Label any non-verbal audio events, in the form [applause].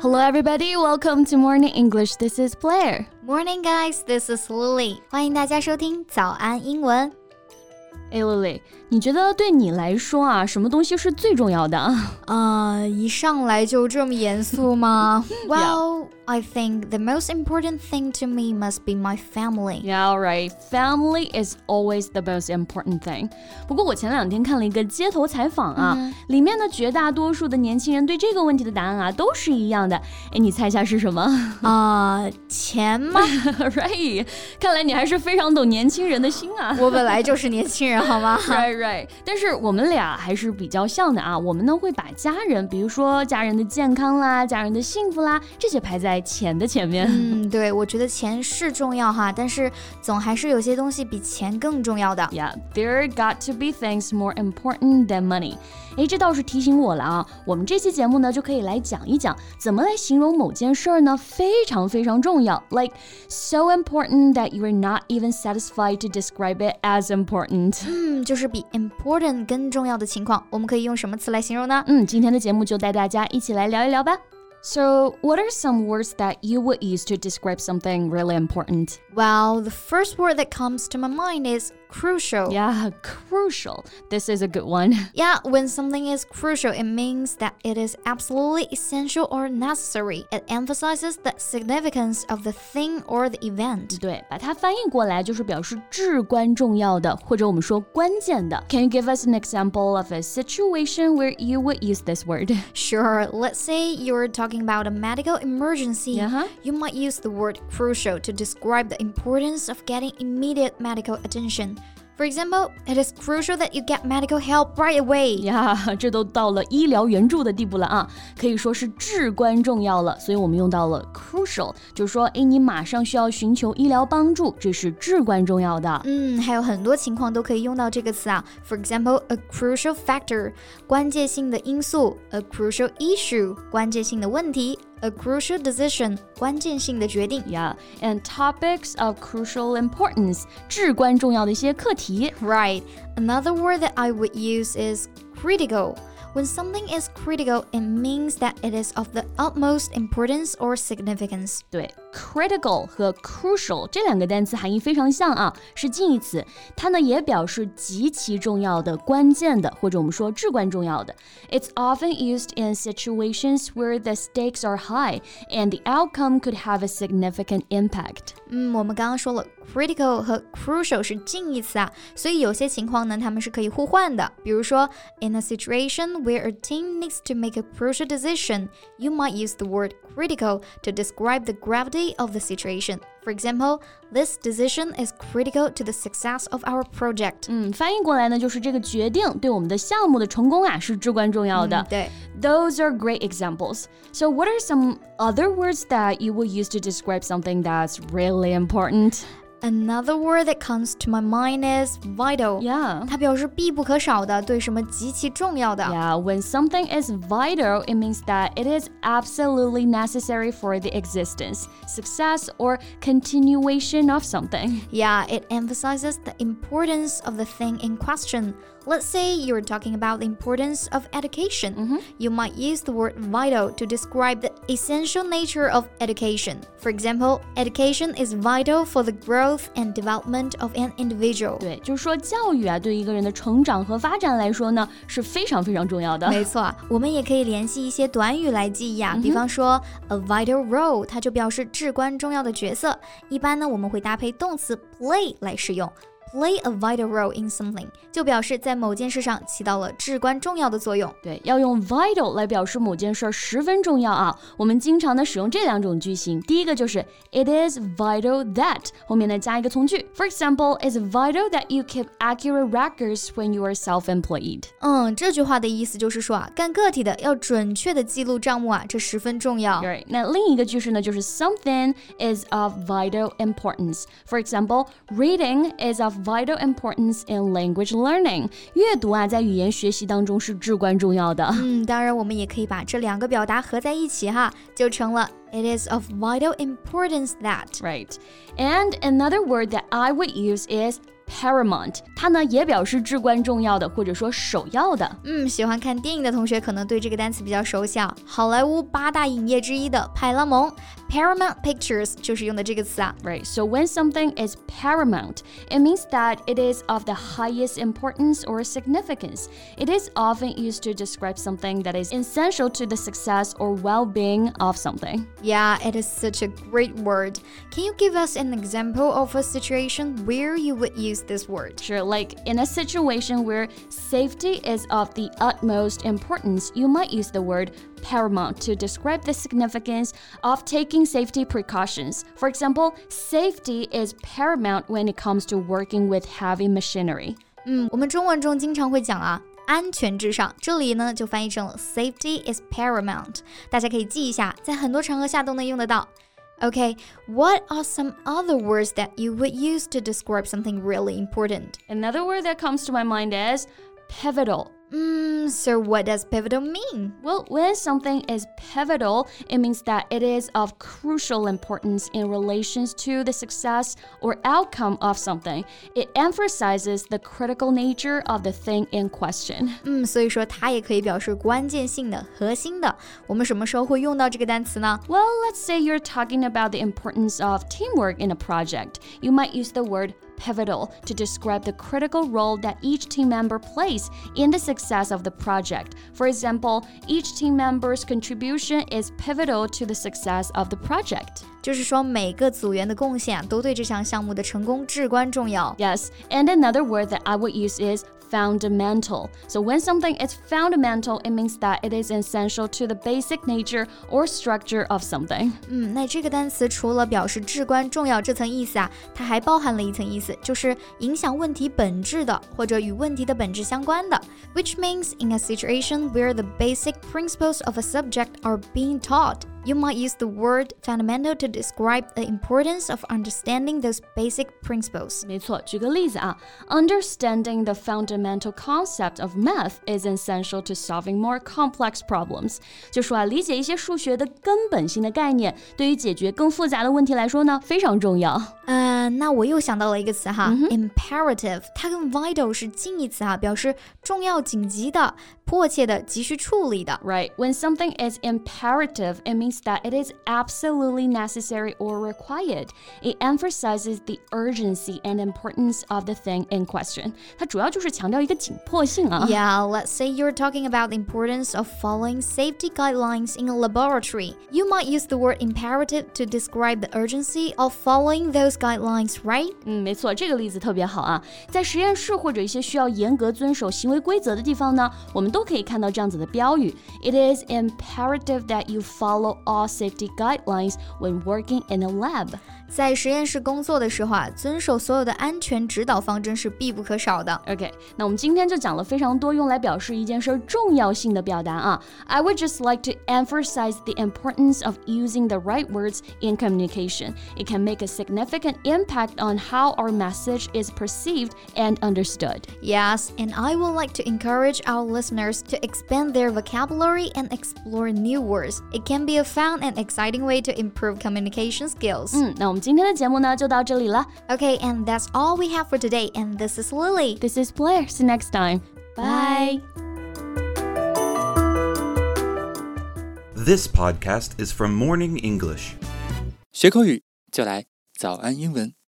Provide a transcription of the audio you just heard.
Hello, everybody. Welcome to Morning English. This is Blair. Morning, guys. This is Lily. 欢迎大家收听早安英文。 哎，Lily，你觉得对你来说啊，什么东西是最重要的？啊，一上来就这么严肃吗？Well. I think the most important thing to me must be my family. Yeah, right. Family is always the most important thing. 不过我前两天看了一个街头采访啊，嗯、里面的绝大多数的年轻人对这个问题的答案啊都是一样的。哎，你猜一下是什么？啊、uh,，钱吗？Right. 看来你还是非常懂年轻人的心啊。我本来就是年轻人，好吗？Right, right. [laughs] 但是我们俩还是比较像的啊。我们呢会把家人，比如说家人的健康啦、家人的幸福啦，这些排在钱的前面。嗯，对，我觉得钱是重要哈，但是总还是有些东西比钱更重要的。Yeah, [laughs] there got to be things more important than money. 哎，这倒是提醒我了啊！我们这期节目呢，就可以来讲一讲怎么来形容某件事儿呢？非常非常重要，like so important that you are not even satisfied to describe it as important。 嗯，就是比 important 更重要的情况，我们可以用什么词来形容呢？嗯，今天的节目就带大家一起来聊一聊吧。So, what are some words that you would use to describe something really important? Well, the first word that comes to my mind is crucial. Yeah, crucial. This is a good one. [laughs] Yeah, when something is crucial, it means that it is absolutely essential or necessary. It emphasizes the significance of the thing or the event. 对，把它翻译过来就是表示至关重要的，或者我们说关键的。Can you give us an example of a situation where you would use this word? [laughs] Sure. Let's say you're talking talking about a medical emergency, uh -huh. you might use the word crucial to describe the importance of getting immediate medical attention. For example, it is crucial that you get medical help right away. 呀，这都到了医疗援助的地步了啊，可以说是至关重要了。所以我们用到了 [laughs] crucial，就是说，哎，你马上需要寻求医疗帮助，这是至关重要的。嗯，还有很多情况都可以用到这个词啊。For example, a crucial factor，关键性的因素；a crucial issue，关键性的问题。 a crucial decision 关键性的决定。Yeah, and topics of crucial importance 至关重要的一些课题。Right. Another word that I would use is critical. When something is critical, it means that it is of the utmost importance or significance. 对 ，critical 和 crucial 这两个单词含义非常像啊，是近义词。它呢也表示极其重要的、关键的，或者我们说至关重要的。It's often used in situations where the stakes are high and the outcome could have a significant impact. 嗯，我们刚刚说了 critical 和 crucial 是近义词啊，所以有些情况呢，它们是可以互换的。比如说，in a situation where a team needs to make a crucial decision, you might use the word critical to describe the gravity of the situation. For example, this decision is critical to the success of our project. 嗯，翻译过来呢，就是这个决定对我们的项目的成功啊是至关重要的。嗯、对，Those are great examples. So, what are some other words that you will use to describe something that's really important? Another word that comes to my mind is vital. Yeah. 它表示必不可少的，对什么极其重要的。Yeah, when something is vital, it means that it is absolutely necessary for the existence, success, or continuation of something. Yeah, it emphasizes the importance of the thing in question. Let's say you're talking about the importance of education. Mm -hmm. You might use the word vital to describe the essential nature of education. For example, education is vital for the growth and development of an individual. 对，就是说教育啊，对一个人的成长和发展来说呢，是非常非常重要的。没错，我们也可以联系一些短语来记忆啊，比方说 a vital role，它就表示至关重要的角色。一般呢，我们会搭配动词 play 来使用。 play a vital role in something，就表示在某件事上起到了至关重要的作用。对，要用 vital 来表示某件事十分重要啊。我们经常的使用这两种句型，第一个就是 It is vital that 后面呢加一个从句。For example, it's vital that you keep accurate records when you are self-employed。嗯，这句话的意思就是说啊，干个体的要准确的记录账目啊，这十分重要。Right，那另一个句式呢就是 Something is of vital importance。For example, reading is of vital importance in language learning。阅读啊，在语言学习当中是至关重要的。嗯，当然我们也可以把这两个表达合在一起哈，就成了 It is of vital importance that. Right. And another word that I would use is paramount，它呢也表示至关重要的或者说首要的。嗯，喜欢看电影的同学可能对这个单词比较熟悉啊。好莱坞八大影业之一的派拉蒙 （Paramount Pictures） 就是用的这个词啊。Right. So when something is paramount, it means that it is of the highest importance or significance. It is often used to describe something that is essential to the success or well-being of something. Yeah, it is such a great word. Can you give us an example of a situation where you would use this word? Sure, like in a situation where safety is of the utmost importance, you might use the word paramount to describe the significance of taking safety precautions. For example, safety is paramount when it comes to working with heavy machinery. 嗯，我们中文中经常会讲啊，安全至上，这里呢就翻译成了 safety is paramount。大家可以记一下，在很多场合下都能用得到。 Okay, what are some other words that you would use to describe something really important? Another word that comes to my mind is pivotal. Mm, so what does pivotal mean? Well, when something is pivotal, it means that it is of crucial importance in relations to the success or outcome of something. It emphasizes the critical nature of the thing in question. 嗯，所以说它也可以表示关键性的、核心的。我们什么时候会用到这个单词呢？ Well, let's say you're talking about the importance of teamwork in a project. You might use the word pivotal to describe the critical role that each team member plays in the success of the project. For example, each team member's contribution is pivotal to the success of the project. 就是说每个组员的贡献啊都对这项项目的成功至关重要。 Yes, and another word that I would use is fundamental. So when something is fundamental, it means that it is essential to the basic nature or structure of something. 嗯，那这个单词除了表示至关重要这层意思啊，它还包含了一层意思，就是影响问题本质的或者与问题的本质相关的。Which means in a situation where the basic principles of a subject are being taught. You might use the word fundamental to describe the importance of understanding those basic principles. 没错，举个例子啊，Understanding the fundamental concept of math is essential to solving more complex problems。就说啊，理解一些数学的根本性的概念，对于解决更复杂的问题来说呢，非常重要。呃，那我又想到了一个词哈、i m p e r a t i v e 它跟 vital 是近义词哈，表示重要、紧急的、 迫切的、急需处理的。 Right. When something is imperative, it means that it is absolutely necessary or required. It emphasizes the urgency and importance of the thing in question. 它主要就是强调一个紧迫性啊。 Yeah, let's say you're talking about the importance of following safety guidelines in a laboratory. You might use the word imperative to describe the urgency of following those guidelines, right? 嗯，没错，这个例子特别好啊。在实验室或者一些需要严格遵守行为规则的地方呢，我们都 可以看到这样子的标语：It is imperative that you follow all safety guidelines when working in a lab. 在实验室工作的时候啊，遵守所有的安全指导方针是必不可少的。 OK，那我们今天就讲了非常多用来表示一件事儿重要性的表达啊。I would just like to emphasize the importance of using the right words in communication. It can make a significant impact on how our message is perceived and understood. Yes, and I would like to encourage our listeners to expand their vocabulary and explore new words. It can be a fun and exciting way to improve communication skills. 嗯，那我们今天的节目呢就到这里了。 Okay, and that's all we have for today. And this is Lily. This is Blair. See you next time. Bye. This podcast is from Morning English. 学口语就来早安英文。